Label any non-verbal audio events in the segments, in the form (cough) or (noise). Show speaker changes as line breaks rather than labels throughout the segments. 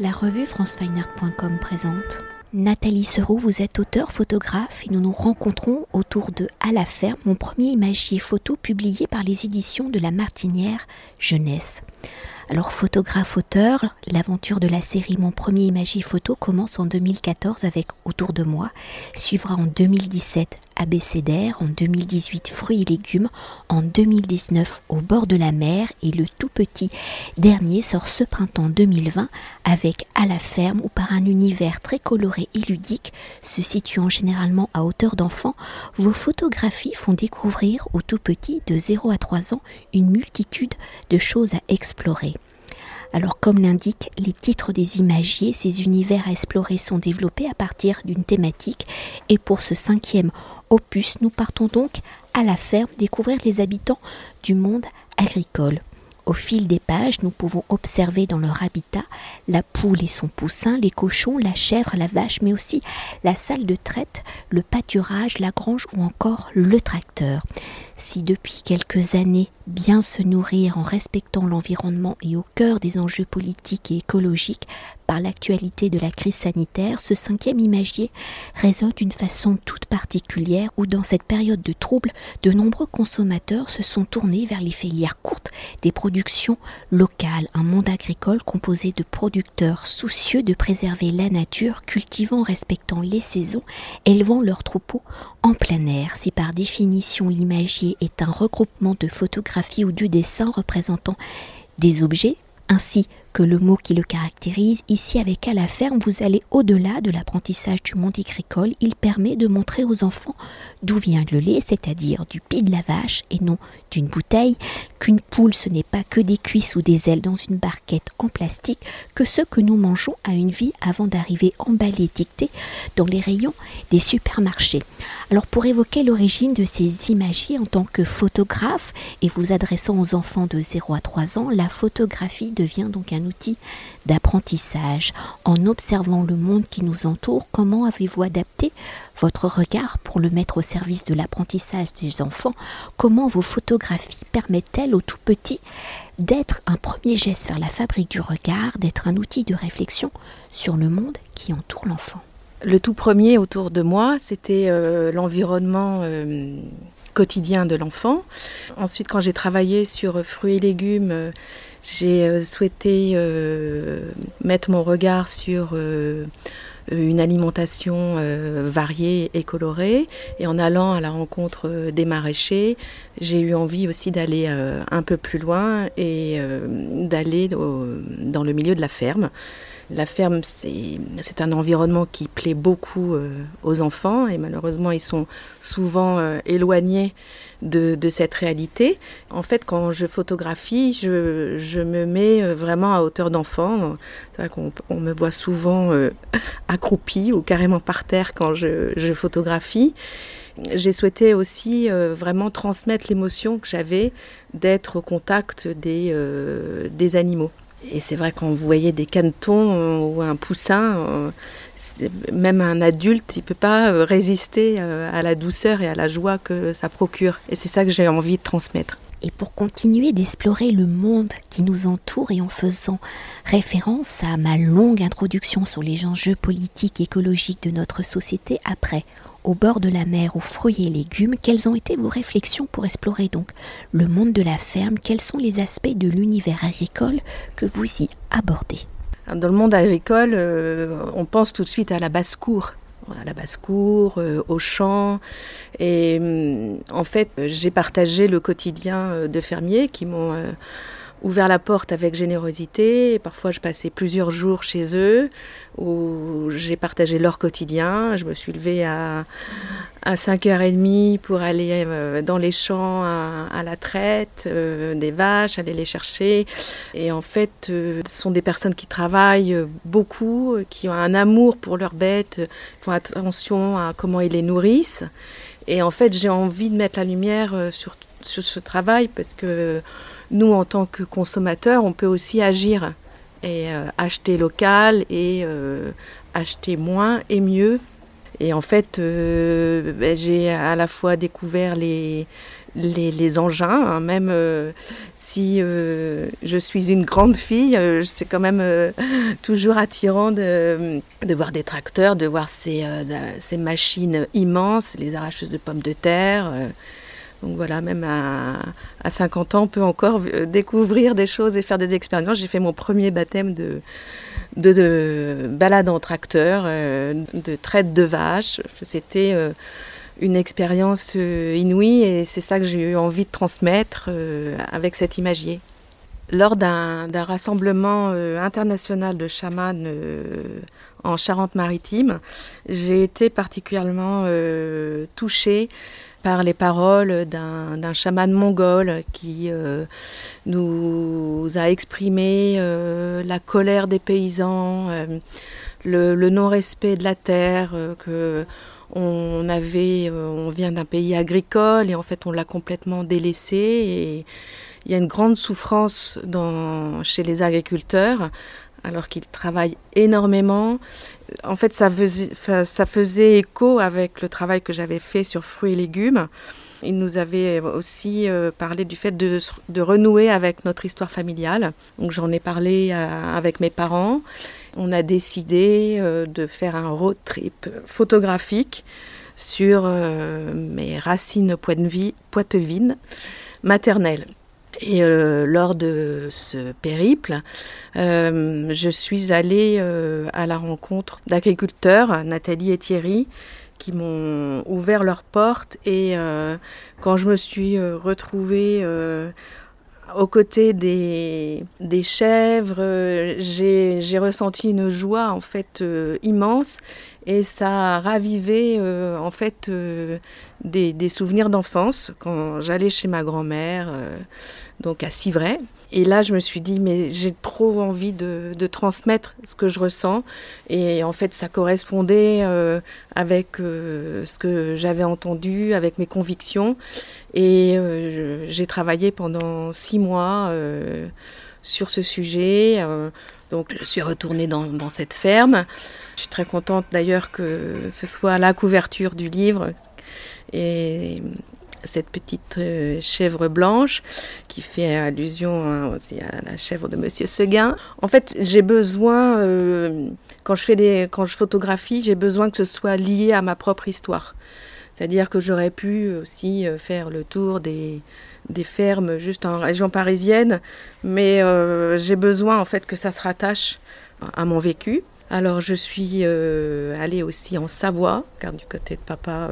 La revue francefineart.com présente. Nathalie Seroux, vous êtes auteur, photographe et nous nous rencontrons autour de À la ferme, mon premier imagier photo publié par les éditions de la Martinière Jeunesse. Alors photographe auteur, l'aventure de la série Mon premier imagier photo commence en 2014 avec Autour de moi, suivra en 2017 Abécédaire, en 2018 Fruits et légumes, en 2019 Au bord de la mer et le tout petit dernier sort ce printemps 2020 avec À la ferme où par un univers très coloré et ludique, se situant généralement à hauteur d'enfant, vos photographies font découvrir au tout petit de 0 à 3 ans une multitude de choses à explorer. Alors comme l'indiquent les titres des imagiers, ces univers à explorer sont développés à partir d'une thématique et pour ce cinquième opus, nous partons donc à la ferme découvrir les habitants du monde agricole. Au fil des pages, nous pouvons observer dans leur habitat la poule et son poussin, les cochons, la chèvre, la vache, mais aussi la salle de traite, le pâturage, la grange ou encore le tracteur. Si depuis quelques années, bien se nourrir en respectant l'environnement et au cœur des enjeux politiques et écologiques par l'actualité de la crise sanitaire, ce cinquième imagier résonne d'une façon toute particulière où dans cette période de trouble, de nombreux consommateurs se sont tournés vers les filières courtes des productions locales, un monde agricole composé de producteurs soucieux de préserver la nature, cultivant, respectant les saisons, élevant leurs troupeaux en plein air. Si par définition l'imagier est un regroupement de photographies ou du dessin représentant des objets, ainsi que le mot qui le caractérise, ici avec à la ferme, vous allez au-delà de l'apprentissage du monde agricole. Il permet de montrer aux enfants d'où vient le lait, c'est-à-dire du pied de la vache et non d'une bouteille, qu'une poule ce n'est pas que des cuisses ou des ailes dans une barquette en plastique, que ce que nous mangeons a une vie avant d'arriver emballé, dicté dans les rayons des supermarchés. Alors pour évoquer l'origine de ces imagiers en tant que photographe et vous adressant aux enfants de 0 à 3 ans, la photographie devient donc un outil d'apprentissage. En observant le monde qui nous entoure, comment avez-vous adapté votre regard pour le mettre au service de l'apprentissage des enfants? Comment vos photographies permettent-elles aux tout petits d'être un premier geste vers la fabrique du regard, d'être un outil de réflexion sur le monde qui entoure l'enfant?
Le tout premier autour de moi, c'était euh, l'environnement. Euh, quotidien de l'enfant. Ensuite, quand j'ai travaillé sur fruits et légumes, euh, j'ai euh, souhaité euh, mettre mon regard sur euh, une alimentation variée et colorée. Et en allant à la rencontre des maraîchers, j'ai eu envie aussi d'aller un peu plus loin et d'aller dans le milieu de la ferme. La ferme, c'est un environnement qui plaît beaucoup aux enfants et malheureusement, ils sont souvent éloignés de, cette réalité. En fait, quand je photographie, je, me mets euh, vraiment à hauteur d'enfant. C'est vrai qu'on on me voit souvent euh, accroupi ou carrément par terre quand je, photographie. J'ai souhaité aussi euh, vraiment transmettre l'émotion que j'avais d'être au contact des animaux. Et c'est vrai quand vous voyez des canetons ou un poussin, même un adulte, il ne peut pas euh, résister euh, à la douceur et à la joie que ça procure. Et c'est ça que j'ai envie de transmettre.
Et pour continuer d'explorer le monde qui nous entoure et en faisant référence à ma longue introduction sur les enjeux politiques et écologiques de notre société après au bord de la mer aux fruits et légumes, quelles ont été vos réflexions pour explorer donc le monde de la ferme? Quels sont les aspects de l'univers agricole que vous y abordez?
Dans le monde agricole, euh, on pense tout de suite à la basse-cour à la basse-cour, euh, au champ. Et hum, en fait, j'ai partagé le quotidien euh, de fermiers qui m'ont ouvert la porte avec générosité. Parfois, je passais plusieurs jours chez eux où j'ai partagé leur quotidien. Je me suis levée à, à 5h30 pour aller euh, dans les champs à, la traite euh, des vaches, aller les chercher. Et en fait, euh, ce sont des personnes qui travaillent beaucoup, qui ont un amour pour leurs bêtes, font attention à comment ils les nourrissent. Et en fait, j'ai envie de mettre la lumière sur, sur ce travail parce que nous, en tant que consommateurs, on peut aussi agir et acheter local et acheter moins et mieux et en fait, euh, ben, j'ai à la fois découvert les, les, engins, hein, même euh, si je suis une grande fille, c'est quand même toujours attirant de, voir des tracteurs, de voir ces, ces, machines immenses, les arracheuses de pommes de terre. Donc voilà, même à, 50 ans, on peut encore découvrir des choses et faire des expériences. J'ai fait mon premier baptême de, de, balade en tracteur, euh, de traite de vaches. C'était euh, une expérience euh, inouïe et c'est ça que j'ai eu envie de transmettre avec cet imagier. Lors d'un rassemblement international de chamans en Charente-Maritime, j'ai été particulièrement touchée par les paroles d'un chaman mongol qui euh, nous a exprimé euh, la colère des paysans, euh, le, non-respect de la terre, que on avait, on vient d'un pays agricole et en fait on l'a complètement délaissé. Et il y a une grande souffrance dans, chez les agriculteurs alors qu'ils travaillent énormément. En fait, ça faisait, écho avec le travail que j'avais fait sur fruits et légumes. Il nous avait aussi euh, parlé du fait de, renouer avec notre histoire familiale. Donc j'en ai parlé euh, avec mes parents. On a décidé euh, de faire un road trip photographique sur mes racines poitevines maternelles. Et euh, lors de ce périple, euh, je suis allée euh, à la rencontre d'agriculteurs, Nathalie et Thierry, qui m'ont ouvert leurs portes. Et quand je me suis retrouvée aux côtés des, chèvres, j'ai ressenti une joie en fait immense et ça a ravivé en fait des, des, souvenirs d'enfance quand j'allais chez ma grand-mère donc à Civray. Et là, je me suis dit, mais j'ai trop envie de, transmettre ce que je ressens. Et en fait, ça correspondait euh, avec euh, ce que j'avais entendu, avec mes convictions. Et euh, j'ai travaillé pendant six mois sur ce sujet. donc, je suis retournée dans, dans, cette ferme. Je suis très contente d'ailleurs que ce soit la couverture du livre. Et cette petite euh, chèvre blanche qui fait allusion hein, aussi à la chèvre de Monsieur Seguin. En fait, j'ai besoin, euh, quand, je fais des, quand je photographie, j'ai besoin que ce soit lié à ma propre histoire. C'est-à-dire que j'aurais pu aussi euh, faire le tour des, des fermes juste en région parisienne, mais j'ai besoin en fait que ça se rattache à mon vécu. Alors je suis allée aussi en Savoie, car du côté de papa,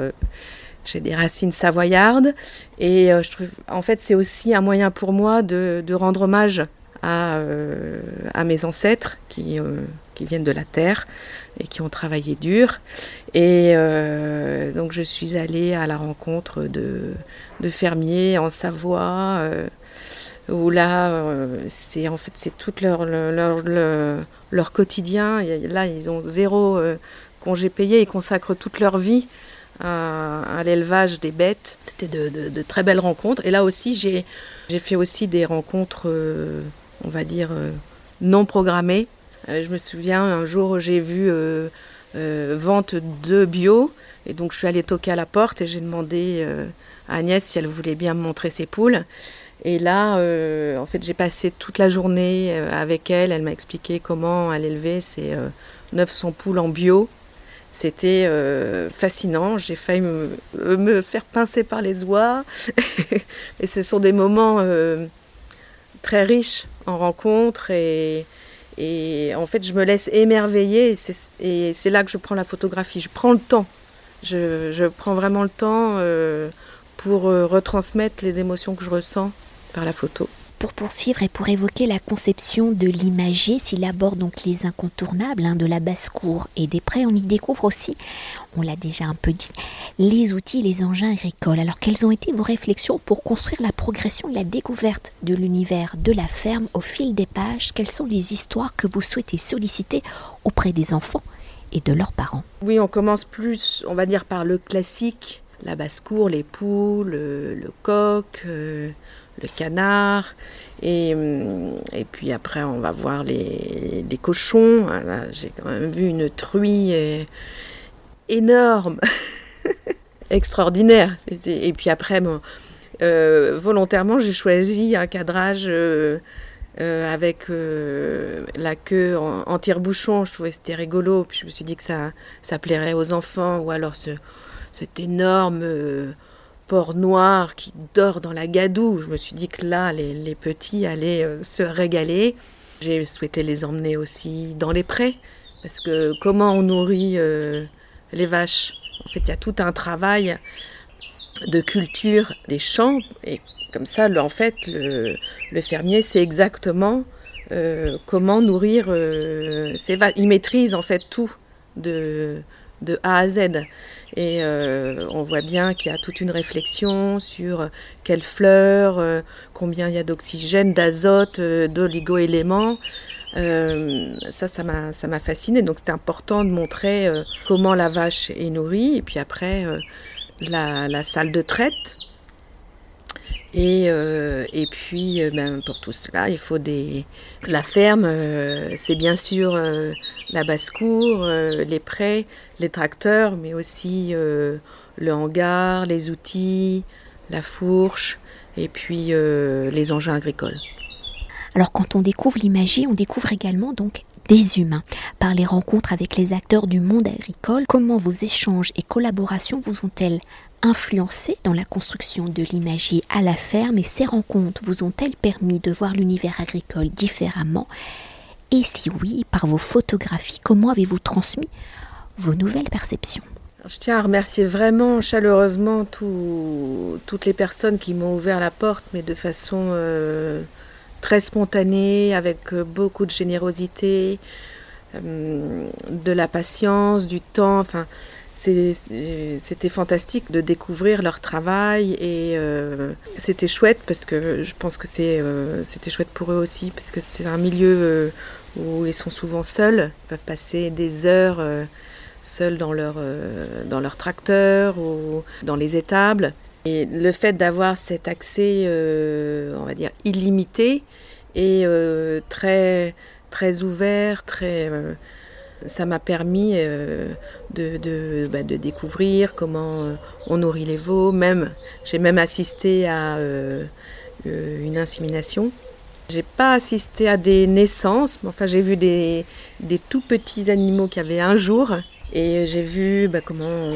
j'ai des racines savoyardes et euh, je trouve, en fait, c'est aussi un moyen pour moi de, rendre hommage à, euh, mes ancêtres qui, euh, qui, viennent de la terre et qui ont travaillé dur. Et donc, je suis allée à la rencontre de, fermiers en Savoie. où là, c'est en fait c'est tout leur, leur, leur, quotidien. Là, ils ont zéro congé payé, ils consacrent toute leur vie à, l'élevage des bêtes. C'était de, très belles rencontres. Et là aussi, j'ai fait aussi des rencontres, euh, on va dire, euh, non programmées. Euh, je me souviens, un jour, j'ai vu vente de bio. Et donc, je suis allée toquer à la porte et j'ai demandé à Agnès si elle voulait bien me montrer ses poules. Et là, en fait, j'ai passé toute la journée avec elle. Elle m'a expliqué comment elle élevait ses 900 poules en bio. C'était euh, fascinant. J'ai failli me, faire pincer par les oies. (laughs) et ce sont des moments euh, très riches en rencontres. Et, en fait, je me laisse émerveiller. Et c'est là que je prends la photographie. Je prends le temps. Je, prends vraiment le temps euh, pour retransmettre les émotions que je ressens par la photo.
Pour poursuivre et pour évoquer la conception de l'imagier, s'il aborde donc les incontournables hein, de la basse-cour et des prés, on y découvre aussi, on l'a déjà un peu dit, les outils, les engins agricoles. Alors quelles ont été vos réflexions pour construire la progression et la découverte de l'univers de la ferme au fil des pages? Quelles sont les histoires que vous souhaitez solliciter auprès des enfants et de leurs parents?
Oui, on commence plus, on va dire, par le classique, la basse-cour, les poules, le, coq. Euh, le canard. Et, hum, et puis après, on va voir les, les cochons. Ah, j'ai quand même vu une truie euh, énorme, (laughs) extraordinaire. Et, puis après, bon, volontairement, j'ai choisi un cadrage avec la queue en, tire-bouchon. Je trouvais que c'était rigolo. Puis je me suis dit que ça, ça plairait aux enfants. Ou alors ce, cet énorme porc noir qui dort dans la gadoue. Je me suis dit que là, les, petits allaient euh, se régaler. J'ai souhaité les emmener aussi dans les prés, parce que comment on nourrit euh, les vaches? En fait, il y a tout un travail de culture des champs, et comme ça, en fait, le, fermier sait exactement euh, comment nourrir ses vaches. Il maîtrise en fait tout de, de A à Z. Et euh, on voit bien qu'il y a toute une réflexion sur quelles fleurs, euh, combien il y a d'oxygène, d'azote, euh, d'oligo-éléments. ça, ça m'a fasciné. Donc c'était important de montrer comment la vache est nourrie. Et puis après, la, salle de traite. Et, et puis, ben, pour tout cela, il faut des... La ferme, c'est bien sûr la basse-cour, les prés, les tracteurs, mais aussi euh, le hangar, les outils, la fourche et puis euh, les engins agricoles.
Alors quand on découvre l'imagie, on découvre également donc des humains. Par les rencontres avec les acteurs du monde agricole, comment vos échanges et collaborations vous ont-elles influencé dans la construction de l'imagie à la ferme? Et ces rencontres vous ont-elles permis de voir l'univers agricole différemment? Et si oui, par vos photographies, comment avez-vous transmis vos nouvelles perceptions?
Je tiens à remercier vraiment chaleureusement toutes les personnes qui m'ont ouvert la porte, mais de façon euh, très spontanée, avec euh, beaucoup de générosité, euh, de la patience, du temps. Enfin, c'était fantastique de découvrir leur travail et c'était chouette parce que je pense que c'était chouette pour eux aussi parce que c'est un milieu où ils sont souvent seuls, ils peuvent passer des heures seuls dans leur, euh, dans leur tracteur ou dans les étables. Et le fait d'avoir cet accès, euh, on va dire, illimité et euh, très, très ouvert, très, ça m'a permis bah, de, découvrir comment on nourrit les veaux. Même, j'ai même assisté à une insémination. J'ai pas assisté à des naissances, mais enfin j'ai vu des, des tout petits animaux qui avaient un jour et j'ai vu bah, comment,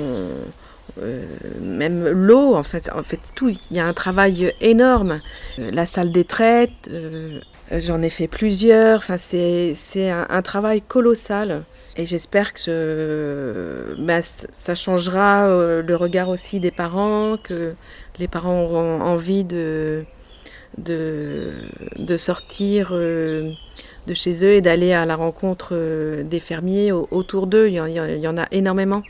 euh, même l'eau, en fait, en fait, tout, il y a un travail énorme. La salle des traites, euh, j'en ai fait plusieurs, enfin, c'est, un, travail colossal. Et j'espère que bah, ça changera euh, le regard aussi des parents, que les parents auront envie de, de, de sortir de chez eux et d'aller à la rencontre des fermiers autour d'eux. Il, y en a énormément.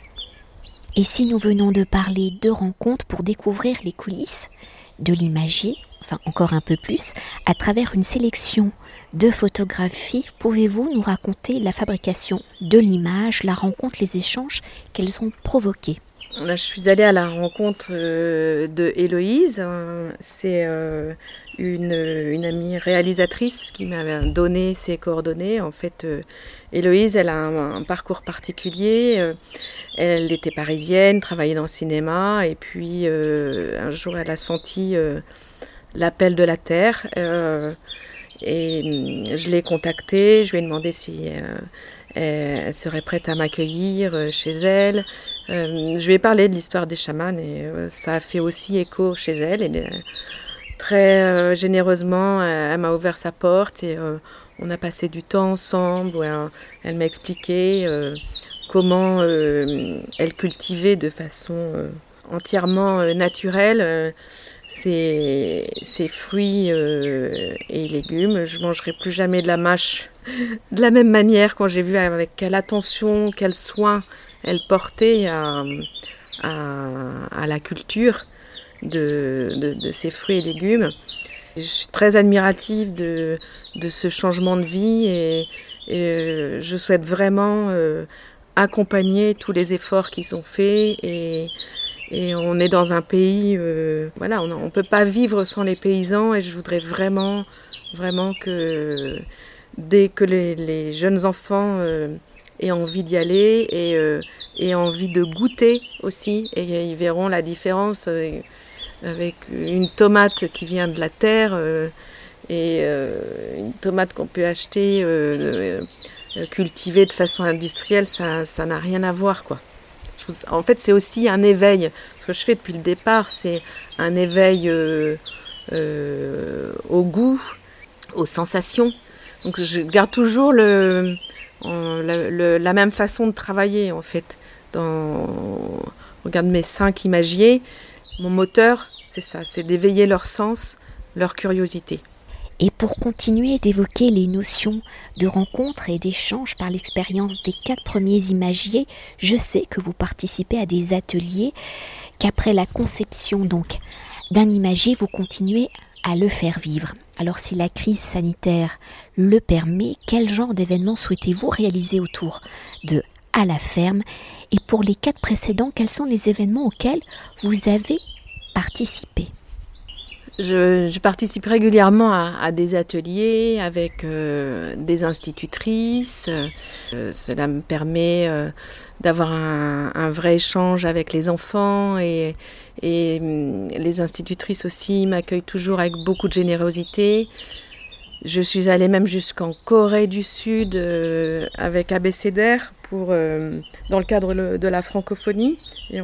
Et si nous venons de parler de rencontres pour découvrir les coulisses de l'imagier, enfin encore un peu plus, à travers une sélection de photographies, pouvez-vous nous raconter la fabrication de l'image, la rencontre, les échanges qu'elles ont provoqués?
Je suis allée à la rencontre euh, de Héloïse. Hein. C'est euh, une, amie réalisatrice qui m'a donné ses coordonnées. En fait, euh, Héloïse, elle a un, parcours particulier. Elle était parisienne, travaillait dans le cinéma, et puis un jour, elle a senti l'appel de la terre. et mm, je l'ai contactée, je lui ai demandé si elle serait prête à m'accueillir chez elle. je lui ai parlé de l'histoire des chamans et ça a fait aussi écho chez elle. Et, très euh, généreusement, elle, m'a ouvert sa porte et euh, on a passé du temps ensemble. elle m'a expliqué euh, comment elle cultivait de façon entièrement naturelle ses, fruits et légumes. Je mangerai plus jamais de la mâche de la même manière quand j'ai vu avec quelle attention, quel soin elle portait à la culture de, ces fruits et légumes. Je suis très admirative de, ce changement de vie et, euh, je souhaite vraiment euh, accompagner tous les efforts qui sont faits et, on est dans un pays, euh, voilà, on ne peut pas vivre sans les paysans et je voudrais vraiment, vraiment que dès que les, jeunes enfants aient envie d'y aller et aient envie de goûter aussi et ils verront la différence avec une tomate qui vient de la terre et une tomate qu'on peut acheter cultivée de façon industrielle, ça n'a rien à voir quoi. En fait, c'est aussi un éveil. Ce que je fais depuis le départ, c'est un éveil au goût, aux sensations. Donc je garde toujours la même façon de travailler en fait. Dans, regarde mes cinq imagiers, mon moteur, c'est ça, c'est d'éveiller leur sens, leur curiosité.
Et pour continuer d'évoquer les notions de rencontre et d'échange par l'expérience des quatre premiers imagiers, je sais que vous participez à des ateliers, qu'après la conception donc d'un imagier, vous continuez à le faire vivre. Alors si la crise sanitaire le permet, quel genre d'événements souhaitez-vous réaliser autour de à la ferme? Et pour les quatre précédents, quels sont les événements auxquels vous avez participé?
Je, participe régulièrement à, des ateliers avec euh, des institutrices. Euh, cela me permet euh, d'avoir un, vrai échange avec les enfants et, et hum, les institutrices aussi m'accueillent toujours avec beaucoup de générosité. Je suis allée même jusqu'en Corée du Sud avec ABCDR euh, dans le cadre de la francophonie. Et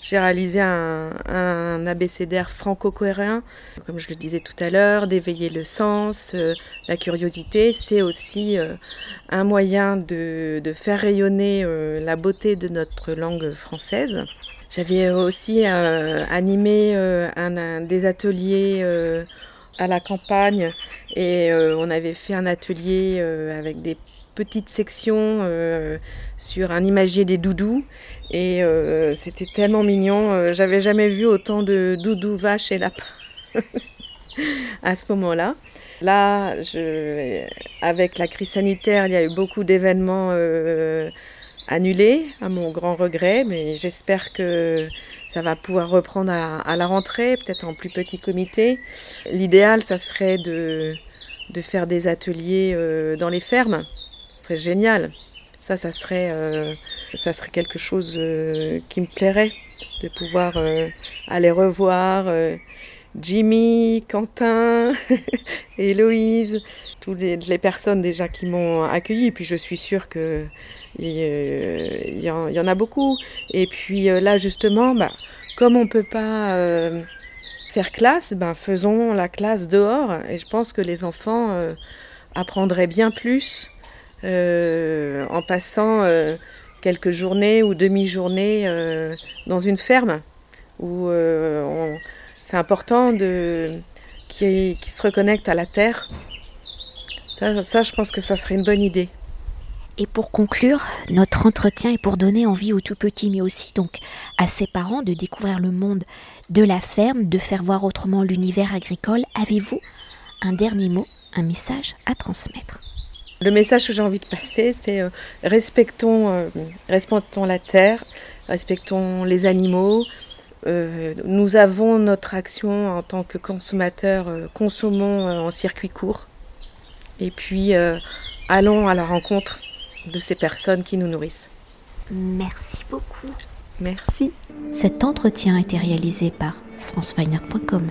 j'ai réalisé un, un abécédaire franco-coréen, comme je le disais tout à l'heure, d'éveiller le sens, euh, la curiosité. C'est aussi euh, un moyen de, faire rayonner la beauté de notre langue française. J'avais aussi animé des ateliers à la campagne et on avait fait un atelier avec des petite section euh, sur un imagier des doudous. Et euh, c'était tellement mignon. Euh, j'avais jamais vu autant de doudous, vaches et lapins (laughs) à ce moment-là. Là, je, avec la crise sanitaire, il y a eu beaucoup d'événements annulés, à mon grand regret, mais j'espère que ça va pouvoir reprendre à, la rentrée, peut-être en plus petit comité. L'idéal, ça serait de, faire des ateliers dans les fermes, génial. Ça, ça serait, euh, ça serait quelque chose euh, qui me plairait, de pouvoir euh, aller revoir Jimmy, Quentin, (laughs) Héloïse, toutes les, personnes déjà qui m'ont accueilli. Et puis je suis sûre que il y, en a beaucoup. Et puis là, justement, bah, comme on ne peut pas faire classe, ben, faisons la classe dehors. Et je pense que les enfants apprendraient bien plus euh, en passant euh, quelques journées ou demi-journées euh, dans une ferme où c'est important de qui, se reconnecte à la terre. Ça, ça, je pense que ça serait une bonne idée.
Et pour conclure, notre entretien est pour donner envie aux tout petits, mais aussi donc à ses parents de découvrir le monde de la ferme, de faire voir autrement l'univers agricole. Avez-vous un dernier mot, un message à transmettre?
Le message que j'ai envie de passer, c'est euh, respectons, euh, respectons la terre, respectons les animaux. Euh, nous avons notre action en tant que consommateurs, consommons en circuit court. Et puis, allons à la rencontre de ces personnes qui nous nourrissent.
Merci beaucoup.
Merci.
Cet entretien a été réalisé par franceweiner.com.